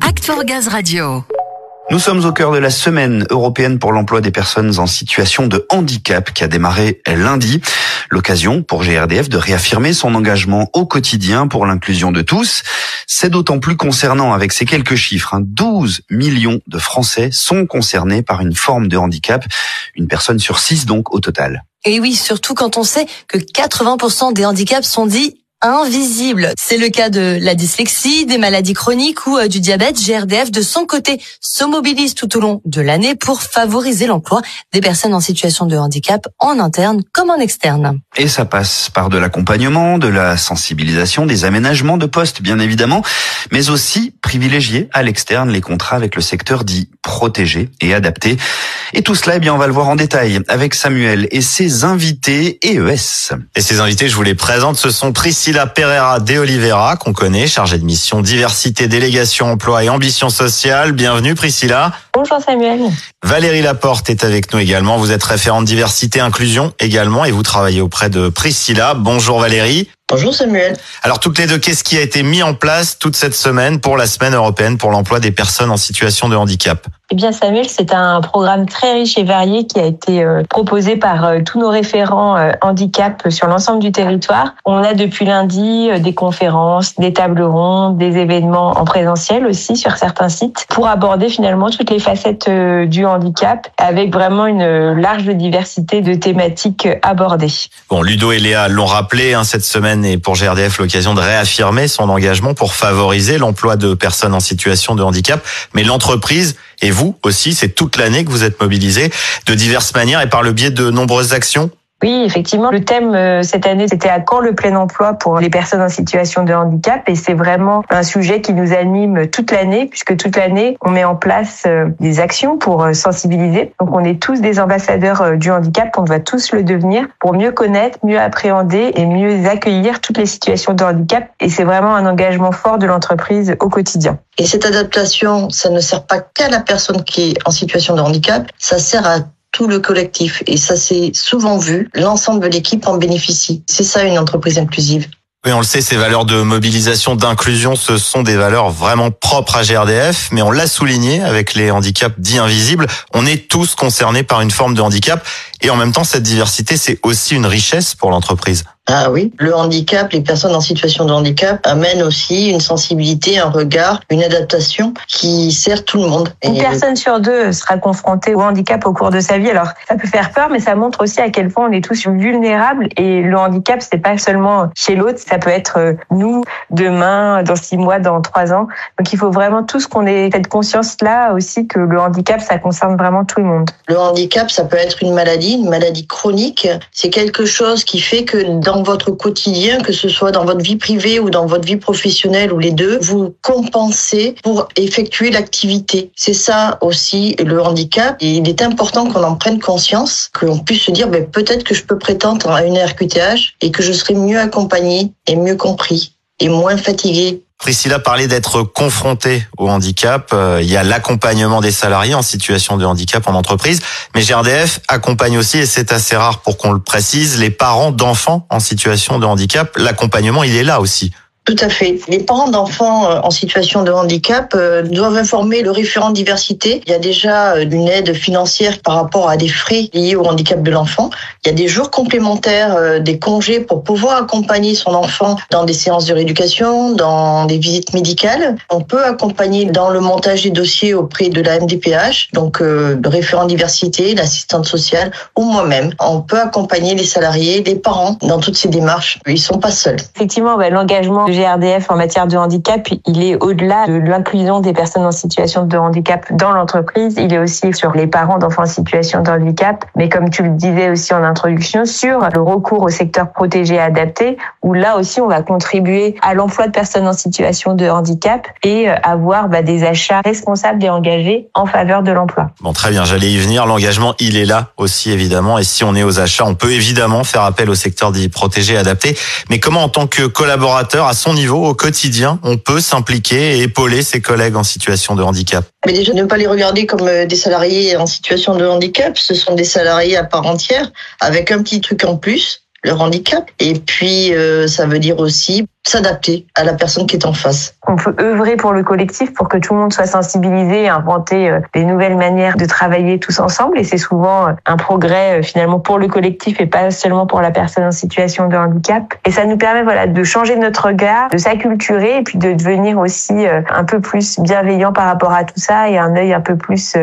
Act for Gaz Radio. Nous sommes au cœur de la semaine européenne pour l'emploi des personnes en situation de handicap qui a démarré lundi. L'occasion pour GRDF de réaffirmer son engagement au quotidien pour l'inclusion de tous. C'est d'autant plus concernant avec ces quelques chiffres. 12 hein. millions de Français sont concernés par une forme de handicap. Une personne sur six donc au total. Et oui, surtout quand on sait que 80% des handicaps sont dits invisible. C'est le cas de la dyslexie, des maladies chroniques ou euh, du diabète. GRDF, de son côté, se mobilise tout au long de l'année pour favoriser l'emploi des personnes en situation de handicap en interne comme en externe. Et ça passe par de l'accompagnement, de la sensibilisation, des aménagements de postes, bien évidemment, mais aussi privilégier à l'externe les contrats avec le secteur dit protégé et adapté. Et tout cela, eh bien, on va le voir en détail avec Samuel et ses invités EES. Et ses invités, je vous les présente, ce sont Priscilla Priscilla Pereira de Oliveira, qu'on connaît, chargée de mission diversité, délégation, emploi et ambition sociale. Bienvenue Priscilla. Bonjour Samuel. Valérie Laporte est avec nous également. Vous êtes référente diversité, inclusion également et vous travaillez auprès de Priscilla. Bonjour Valérie. Bonjour Samuel. Alors toutes les deux, qu'est-ce qui a été mis en place toute cette semaine pour la semaine européenne pour l'emploi des personnes en situation de handicap? Eh bien Samuel, c'est un programme très riche et varié qui a été euh, proposé par euh, tous nos référents euh, handicap sur l'ensemble du territoire. On a depuis lundi des conférences, des tables rondes, des événements en présentiel aussi sur certains sites pour aborder finalement toutes les facettes du handicap avec vraiment une large diversité de thématiques abordées. Bon, Ludo et Léa l'ont rappelé hein, cette semaine et pour GRDF l'occasion de réaffirmer son engagement pour favoriser l'emploi de personnes en situation de handicap. Mais l'entreprise et vous aussi, c'est toute l'année que vous êtes mobilisés de diverses manières et par le biais de nombreuses actions oui, effectivement, le thème euh, cette année, c'était à quand le plein emploi pour les personnes en situation de handicap et c'est vraiment un sujet qui nous anime toute l'année puisque toute l'année, on met en place euh, des actions pour euh, sensibiliser. Donc on est tous des ambassadeurs du handicap, on doit tous le devenir pour mieux connaître, mieux appréhender et mieux accueillir toutes les situations de handicap et c'est vraiment un engagement fort de l'entreprise au quotidien. Et cette adaptation, ça ne sert pas qu'à la personne qui est en situation de handicap, ça sert à tout le collectif. Et ça s'est souvent vu, l'ensemble de l'équipe en bénéficie. C'est ça une entreprise inclusive. Oui, on le sait, ces valeurs de mobilisation, d'inclusion, ce sont des valeurs vraiment propres à GRDF, mais on l'a souligné avec les handicaps dits invisibles. On est tous concernés par une forme de handicap et en même temps, cette diversité, c'est aussi une richesse pour l'entreprise. Ah oui, le handicap, les personnes en situation de handicap amènent aussi une sensibilité, un regard, une adaptation qui sert tout le monde. Une personne sur deux sera confrontée au handicap au cours de sa vie. Alors, ça peut faire peur, mais ça montre aussi à quel point on est tous vulnérables. Et le handicap, c'est pas seulement chez l'autre, ça peut être euh, nous demain, dans six mois, dans trois ans. Donc, il faut vraiment tous qu'on ait cette conscience-là aussi que le handicap, ça concerne vraiment tout le monde. Le handicap, ça peut être une maladie, une maladie chronique. C'est quelque chose qui fait que dans votre quotidien, que ce soit dans votre vie privée ou dans votre vie professionnelle ou les deux, vous compensez pour effectuer l'activité. C'est ça aussi le handicap. Et il est important qu'on en prenne conscience, qu'on puisse se dire ben, peut-être que je peux prétendre à une RQTH et que je serai mieux accompagné et mieux compris et moins fatigué Priscilla parlait d'être confrontée au handicap. Euh, il y a l'accompagnement des salariés en situation de handicap en entreprise. Mais GRDF accompagne aussi, et c'est assez rare pour qu'on le précise, les parents d'enfants en situation de handicap. L'accompagnement, il est là aussi. Tout à fait. Les parents d'enfants euh, en situation de handicap euh, doivent informer le référent diversité. Il y a déjà euh, une aide financière par rapport à des frais liés au handicap de l'enfant. Il y a des jours complémentaires, des congés pour pouvoir accompagner son enfant dans des séances de rééducation, dans des visites médicales. On peut accompagner dans le montage des dossiers auprès de la MDPH, donc le référent diversité, l'assistante sociale ou moi-même. On peut accompagner les salariés, les parents dans toutes ces démarches. Ils sont pas seuls. Effectivement, l'engagement GRDF en matière de handicap, il est au-delà de l'inclusion des personnes en situation de handicap dans l'entreprise. Il est aussi sur les parents d'enfants en situation de handicap, mais comme tu le disais aussi en introduction, sur le recours au secteur protégé adapté, où là aussi on va contribuer à l'emploi de personnes en situation de handicap et euh, avoir bah, des achats responsables et engagés en faveur de l'emploi. Bon, très bien, j'allais y venir. L'engagement, il est là aussi évidemment. Et si on est aux achats, on peut évidemment faire appel au secteur dit protégé adapté. Mais comment, en tant que collaborateur, à niveau, au quotidien, on peut s'impliquer et épauler ses collègues en situation de handicap Mais déjà, ne pas les regarder comme euh, des salariés en situation de handicap. Ce sont des salariés à part entière, avec un petit truc en plus leur handicap. Et puis, euh, ça veut dire aussi s'adapter à la personne qui est en face. On peut œuvrer pour le collectif pour que tout le monde soit sensibilisé et inventer euh, des nouvelles manières de travailler tous ensemble. Et c'est souvent euh, un progrès finalement pour le collectif et pas seulement pour la personne en situation de handicap. Et ça nous permet voilà de changer notre regard, de s'acculturer et puis de devenir aussi un peu plus bienveillant par rapport à tout ça et un œil un peu plus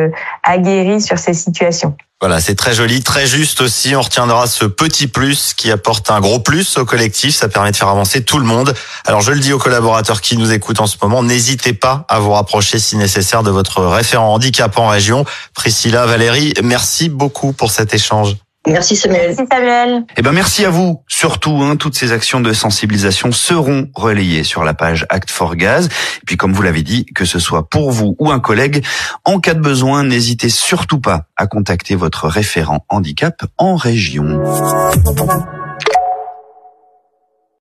aguerri sur ces situations. Voilà, c'est très joli, très juste aussi. On retiendra ce petit plus qui apporte un gros plus au collectif. Ça permet de faire avancer tout le monde. Alors je le dis aux collaborateurs qui nous écoutent en ce moment, n'hésitez pas à vous rapprocher si nécessaire de votre référent handicap en région. Priscilla, Valérie, merci beaucoup pour cet échange. Merci Samuel. Merci Samuel. Eh ben merci à vous. Surtout, hein, toutes ces actions de sensibilisation seront relayées sur la page Act for Gaz. Et puis, comme vous l'avez dit, que ce soit pour vous ou un collègue, en cas de besoin, n'hésitez surtout pas à contacter votre référent handicap en région.